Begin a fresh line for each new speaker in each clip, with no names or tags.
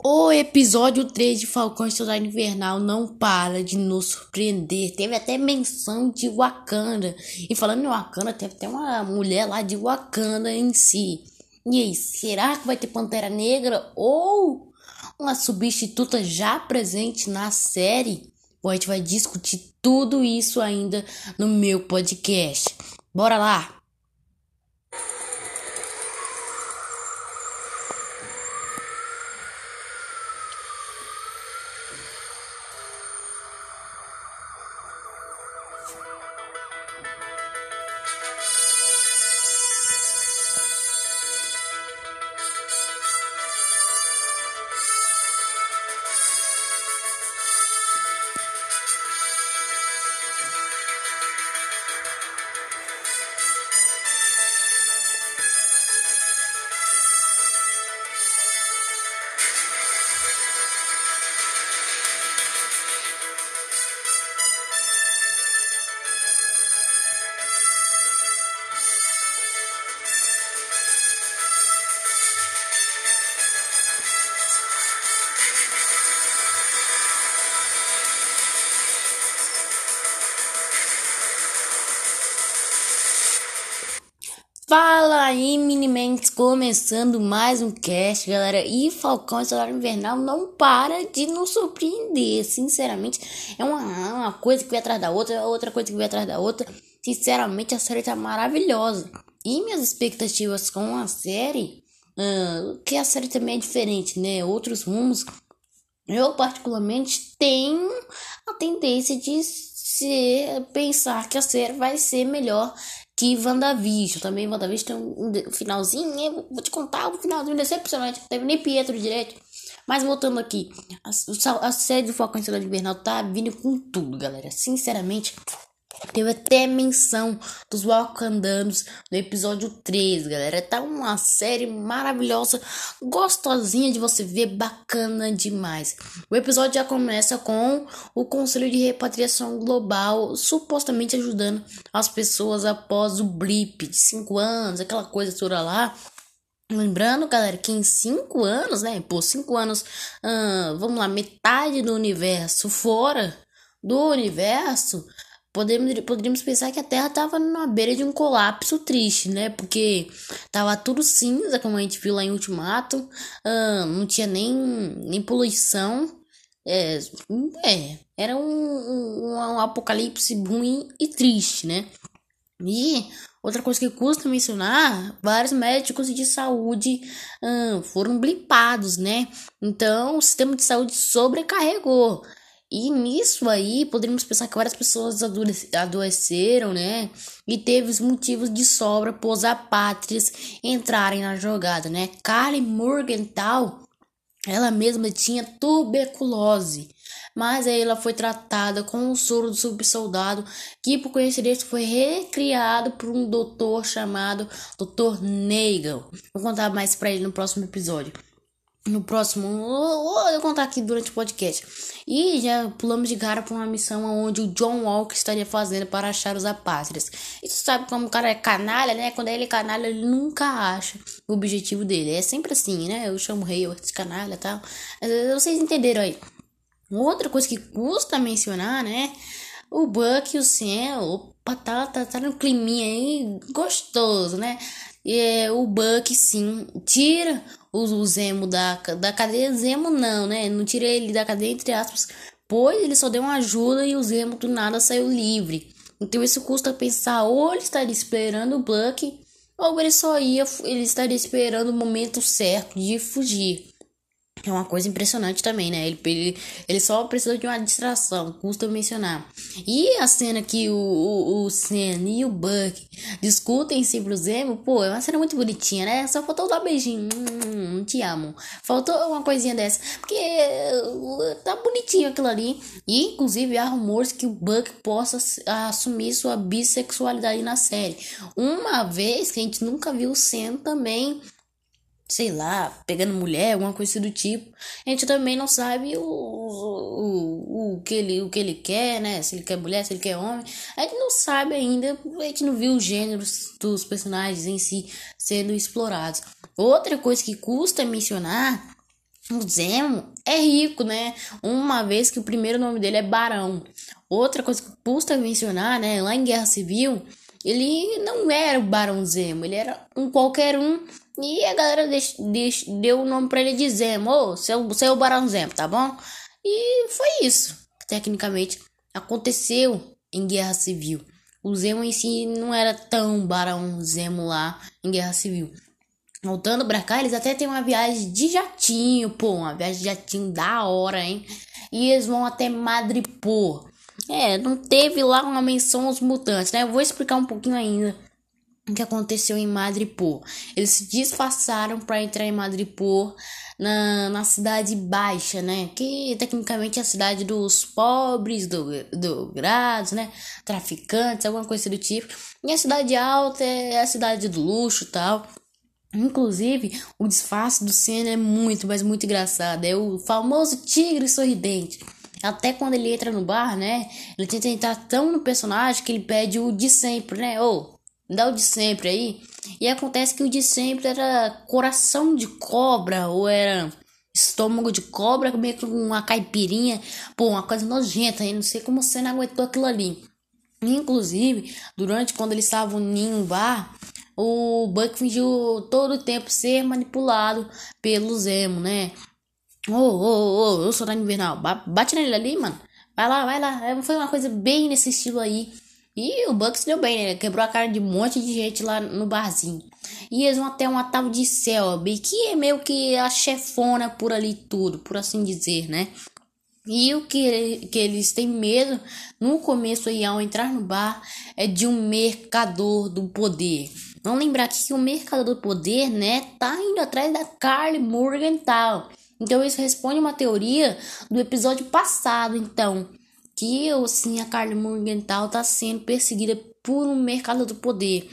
O episódio 3 de Falcão Soldado Invernal não para de nos surpreender. Teve até menção de Wakanda. E falando em Wakanda, teve até uma mulher lá de Wakanda em si. E aí, será que vai ter Pantera Negra ou uma substituta já presente na série? A gente vai discutir tudo isso ainda no meu podcast. Bora lá! Fala aí, Minimentes, começando mais um cast, galera. E Falcão Solar Invernal não para de nos surpreender, sinceramente. É uma, uma coisa que vem atrás da outra, outra coisa que vem atrás da outra. Sinceramente, a série tá maravilhosa. E minhas expectativas com a série, uh, que a série também é diferente, né? Outros rumos. Eu, particularmente, tenho a tendência de ser, pensar que a série vai ser melhor que WandaVision. Também WandaVision tem um, finalzinho, né? Vou te contar um finalzinho decepcionante. Não teve nem Pietro direito. Mas voltando aqui, a, a série do Falcão Estrela Invernal tá vindo com tudo, galera. Sinceramente, Teve até menção dos Wakandanos no episódio 3, galera. Tá uma série maravilhosa, gostosinha de você ver, bacana demais. O episódio já começa com o Conselho de Repatriação Global supostamente ajudando as pessoas após o blip de 5 anos, aquela coisa toda lá. Lembrando, galera, que em 5 anos, né? Por 5 anos, hum, vamos lá, metade do universo fora do universo podemos, poderíamos pensar que a Terra estava na beira de um colapso triste, né? Porque tava tudo cinza, como a gente viu lá em Ultimato, não tinha nem, nem poluição. É, é era um, um, um apocalipse ruim e triste, né? E outra coisa que custa mencionar, vários médicos de saúde foram blipados, né? Então o sistema de saúde sobrecarregou. E nisso aí, poderíamos pensar que várias pessoas adoeceram, né? E teve os motivos de sobra para os apátridas entrarem na jogada, né? Karen Morgenthau, ela mesma tinha tuberculose. Mas aí ela foi tratada com o soro do subsoldado, que por coincidência foi recriado por um doutor chamado Dr. Nagel. Vou contar mais para ele no próximo episódio no próximo. Vou eu contar aqui durante o podcast. E já pulamos de cara para uma missão onde o John Walker estaria fazendo para achar os apátridas. E sabe como o cara é canalha, né? Quando ele é canalha, ele nunca acha o objetivo dele. É sempre assim, né? Eu chamo rei, eu canalha tal. Vocês entenderam aí. Outra coisa que custa mencionar, né? O Buck e o Sam, opa, tá, tá, tá no climinha aí gostoso, né? É, o Buck, sim, tira o, o Zemo da, da cadeia. Zemo não, né? Não tira ele da cadeia, entre aspas, pois ele só deu uma ajuda e o Zemo do nada saiu livre. Então isso custa pensar, ou ele estaria esperando o Buck, ou ele só ia, ele estaria esperando o momento certo de fugir. É uma coisa impressionante também, né? Ele, ele, ele só precisa de uma distração, custa mencionar. E a cena que o, o, o Sen e o Buck discutem sobre o Zemo, pô, é uma cena muito bonitinha, né? Só faltou dar beijinho. Hum, te amo. Faltou uma coisinha dessa. Porque uh, tá bonitinho aquilo ali. E, inclusive, há rumores que o Buck possa assumir sua bissexualidade na série. Uma vez que a gente nunca viu o Sen também sei lá, pegando mulher, alguma coisa do tipo. A gente também não sabe o, o, o, que ele, o que ele quer, né? Se ele quer mulher, se ele quer homem. A gente não sabe ainda, a gente não viu os gêneros dos personagens em si sendo explorados. Outra coisa que custa mencionar o Zemo é rico, né? Uma vez que o primeiro nome dele é Barão. Outra coisa que custa mencionar, né? Lá em Guerra Civil, ele não era o Barão Zemo, ele era um qualquer um. E a galera deix, deix, deu o nome pra ele de Zemo. Seu, seu Barão Zemo, tá bom? E foi isso. Tecnicamente, aconteceu em Guerra Civil. O Zemo em si não era tão Barão Zemo lá em Guerra Civil. Voltando pra cá, eles até têm uma viagem de jatinho, pô, uma viagem de jatinho da hora, hein? E eles vão até Madripoor. É, não teve lá uma menção aos mutantes, né? Eu vou explicar um pouquinho ainda que aconteceu em Madripoor. Eles se disfarçaram para entrar em Madripoor na, na cidade baixa, né? Que tecnicamente é a cidade dos pobres, do, do grados, né? Traficantes, alguma coisa do tipo. E a cidade alta é a cidade do luxo tal. Inclusive, o disfarce do Senna é muito, mas muito engraçado. É o famoso tigre sorridente. Até quando ele entra no bar, né? Ele tenta entrar tão no personagem que ele pede o de sempre, né? Ô, oh, dá o de sempre aí. E acontece que o de sempre era coração de cobra, ou era estômago de cobra, meio com uma caipirinha. Pô, uma coisa nojenta, hein? Não sei como você não aguentou aquilo ali. Inclusive, durante quando eles estavam em bar, o Buck fingiu todo o tempo ser manipulado pelo Zemo, né? Ô, ô, ô, eu sou da Invernal. Bate nele ali, mano. Vai lá, vai lá. É, foi uma coisa bem nesse estilo aí. E o Buck se deu bem, né? Quebrou a cara de um monte de gente lá no barzinho. E eles vão até uma tal de Selby, que é meio que a chefona por ali tudo, por assim dizer, né? E o que, que eles têm medo no começo aí, ao entrar no bar, é de um mercador do poder. Vamos lembrar que o mercado do poder, né, tá indo atrás da Carly Morgenthau. Então isso responde uma teoria do episódio passado, então, que assim a Carly Morgenthau tá sendo perseguida por um mercado do poder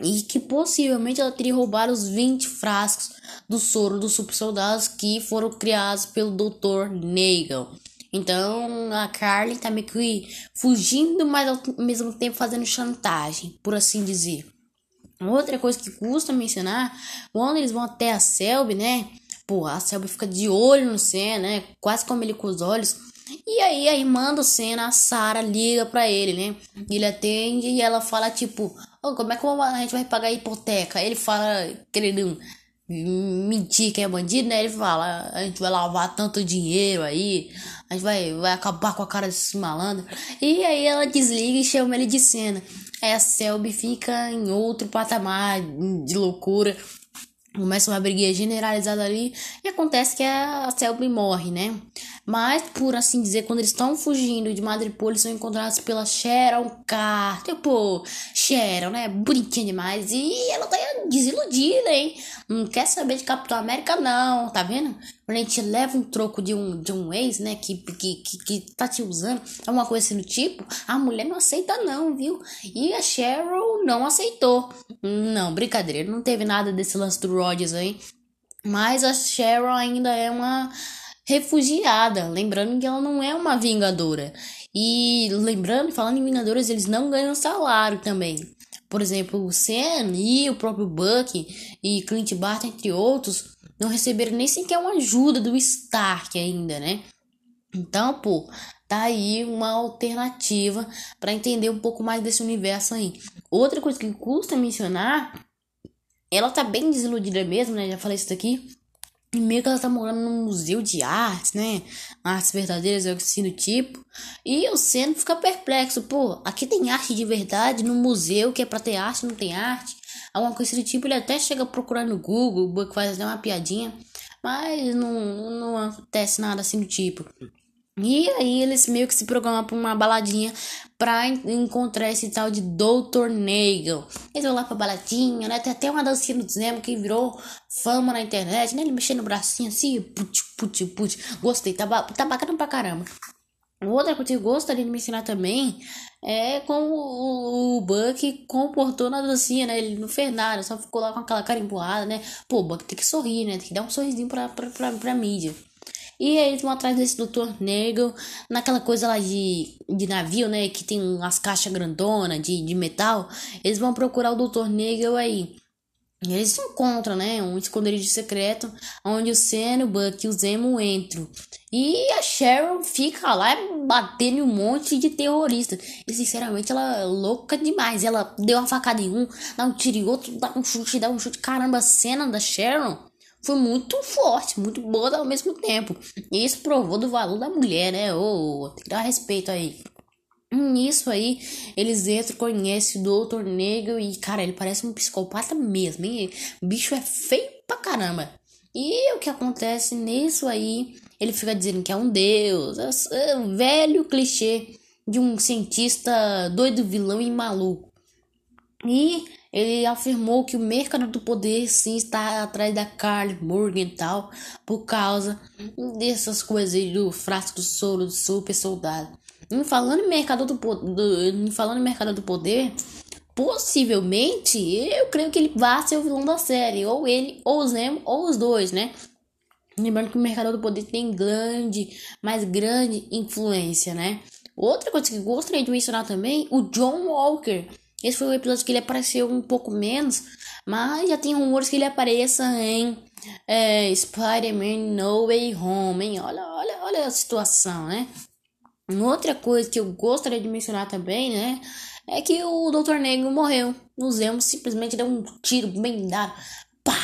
e que possivelmente ela teria roubado os 20 frascos do soro dos super soldados que foram criados pelo Dr. Nagel. Então a Carly tá meio que fugindo, mas ao mesmo tempo fazendo chantagem, por assim dizer. Outra coisa que custa mencionar, quando eles vão até a Selby, né? Pô, a Selby fica de olho no Senna, né? Quase como ele com os olhos. E aí a irmã do Senna, a Sarah, liga pra ele, né? Ele atende e ela fala, tipo, oh, como é que a gente vai pagar a hipoteca? Ele fala, querendo mentir que é bandido, né? Ele fala, a gente vai lavar tanto dinheiro aí, a gente vai, vai acabar com a cara desse malandro. E aí ela desliga e chama ele de cena. Aí a Selby fica em outro patamar de loucura. Começa uma briguinha generalizada ali e acontece que a Selby morre, né? Mas, por assim dizer, quando eles estão fugindo de Madripoor, eles são encontrados pela Sharon Carter. Pô, Sharon, né? Bonitinha demais. E ela tá desiludida, hein? Não quer saber de Capitão América, não. Tá vendo? Quando a gente leva um troco de um, de um ex, né? Que, que, que, que tá te usando, alguma coisa assim do tipo, a mulher não aceita, não, viu? E a Cheryl não aceitou. Não, brincadeira. Não teve nada desse lance do Rogers aí. Mas a Cheryl ainda é uma refugiada. Lembrando que ela não é uma vingadora. E lembrando, falando em vingadores, eles não ganham salário também. Por exemplo, o Sam e o próprio Buck e Clint Barton, entre outros, não receberam nem sequer uma ajuda do Stark ainda, né? Então, pô, tá aí uma alternativa para entender um pouco mais desse universo aí. Outra coisa que custa mencionar, ela tá bem desiludida mesmo, né? Já falei isso daqui. E meio que ela tá morando num museu de artes, né? Artes verdadeiras, algo assim do tipo. E o Senna fica perplexo. Pô, aqui tem arte de verdade, no museu que é pra ter arte, não tem arte. Alguma coisa do tipo, ele até chega a procurar no Google, faz até uma piadinha. Mas não, não acontece nada assim do tipo. E aí eles meio que se programam pra uma baladinha pra encontrar esse tal de Dr. Nagel. Eles vão lá pra baladinha, né? Tem até uma dancinha do Zemo que virou fama na internet, né? Ele mexendo no bracinho assim, put, put, put. Gostei, tá, tá bacana pra caramba. Outra coisa que eu gostaria de me ensinar também é como o Buck comportou na dancinha, né? Ele não fez nada, só ficou lá com aquela cara emburrada, né? Pô, o Buck tem que sorrir, né? Tem que dar um sorrisinho pra, pra, pra, pra mídia. E eles vão atrás desse doutor negro, naquela coisa lá de, de navio, né? Que tem umas caixas grandonas de, de metal. Eles vão procurar o doutor negro aí. eles se encontram, né? Um esconderijo secreto, onde o Sam, o Buck e o Zemo entram. E a Sharon fica lá batendo um monte de terroristas. E sinceramente ela é louca demais. Ela deu uma facada em um, dá um tiro em outro, dá um chute, dá um chute. Caramba, a cena da Sharon foi muito forte, muito boa ao mesmo tempo. E isso provou do valor da mulher, né? Ô, oh, tem que dar respeito aí. Nisso aí, eles entram, conhecem o Doutor Negro e, cara, ele parece um psicopata mesmo, hein? O bicho é feio pra caramba. E o que acontece nisso aí, ele fica dizendo que é um deus, é um velho clichê de um cientista doido, vilão e maluco. E ele afirmou que o mercado do poder sim está atrás da Carly Morgan e tal, por causa dessas coisas do frasco do soro do super soldado. Em falando em mercado do, do falando em mercado do poder, possivelmente eu creio que ele vai ser o vilão da série, ou ele, ou o Zemo, ou os dois, né? Lembrando que o mercado do poder tem grande, mais grande influência, né? Outra coisa que gostaria de mencionar também, o John Walker. Esse foi o episódio que ele apareceu um pouco menos, mas já tem rumores que ele apareça em é, Spider-Man No Way Home, hein? Olha, olha, olha a situação, né? Outra coisa que eu gostaria de mencionar também, né? É que o Dr. Negro morreu. O Zemo simplesmente deu um tiro bem dado. Pá!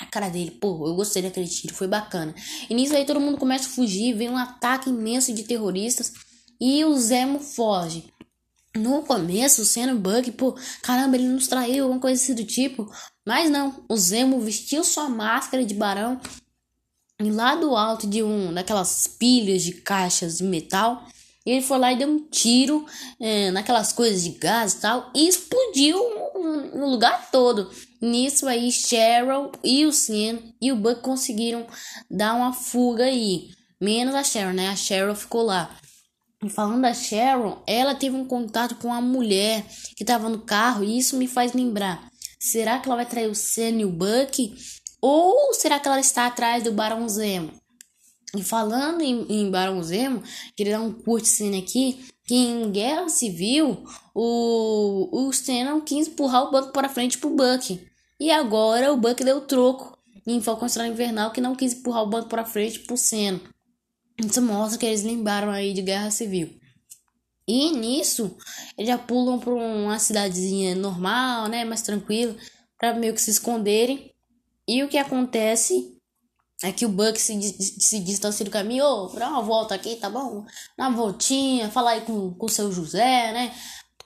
Na cara dele. Pô, eu gostei daquele tiro, foi bacana. E nisso aí todo mundo começa a fugir, vem um ataque imenso de terroristas. E o Zemo foge. No começo, sendo Bug, pô, caramba, ele nos traiu, alguma coisa assim do tipo. Mas não, o Zemo vestiu sua máscara de barão e lá do alto de um daquelas pilhas de caixas de metal, ele foi lá e deu um tiro é, naquelas coisas de gás e tal e explodiu no lugar todo. Nisso aí, Cheryl e o Sam e o Buck conseguiram dar uma fuga aí. Menos a Cheryl, né? A Cheryl ficou lá. E falando da Sharon, ela teve um contato com a mulher que estava no carro e isso me faz lembrar. Será que ela vai trair o Sam e o Buck? Ou será que ela está atrás do Barão Zemo? E falando em, em Barão Zemo, queria dar um curto aqui, que em Guerra Civil, o, o Stan quis empurrar o Buck para frente pro Buck. E agora o Buck deu troco em Falcão Estrela Invernal, que não quis empurrar o Buck para frente pro Senna. Isso mostra que eles lembraram aí de Guerra Civil. E nisso, eles já pulam para uma cidadezinha normal, né, mais tranquila, para meio que se esconderem. E o que acontece é que o Buck se, se distancia do caminho, ô, oh, dá uma volta aqui, tá bom? Dá uma voltinha, falar aí com o seu José, né?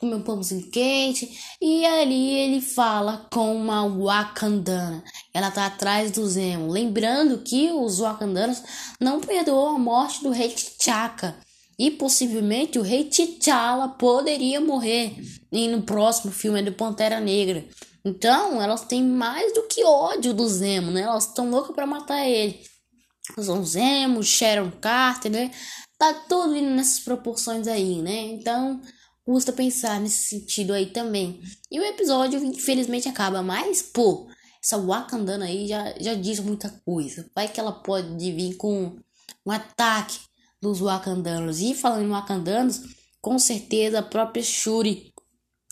Comer um pãozinho quente. E ali ele fala com uma Wakandana. Ela tá atrás do Zemo. Lembrando que os Wakandanos não perdoou a morte do rei T'Chaka. E possivelmente o rei T'Challa poderia morrer. E no próximo filme é do Pantera Negra. Então, elas têm mais do que ódio do Zemo, né? Elas estão loucas para matar ele. São Zemo, Sharon Carter, né? Tá tudo indo nessas proporções aí, né? Então, custa pensar nesse sentido aí também. E o episódio, infelizmente, acaba. Mas, pô, essa Wakandana aí já, já diz muita coisa. Vai que ela pode vir com um ataque dos Wakandanos. E falando em Wakandanos, com certeza a própria Shuri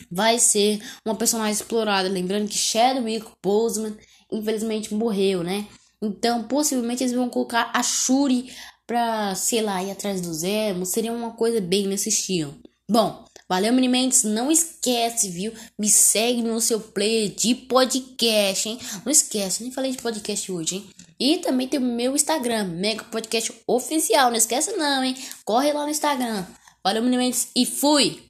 vai ser uma personagem explorada. Lembrando que Chadwick Boseman infelizmente morreu, né? Então, possivelmente eles vão colocar a Shuri pra, sei lá, ir atrás do Zemo. Seria uma coisa bem nesse estilo. Bom, valeu, Minimentes. Não esquece, viu? Me segue no seu player de podcast, hein? Não esquece, nem falei de podcast hoje, hein? E também tem o meu Instagram, Mega Podcast Oficial. Não esquece, não, hein? Corre lá no Instagram. Valeu, Minimentes, e fui!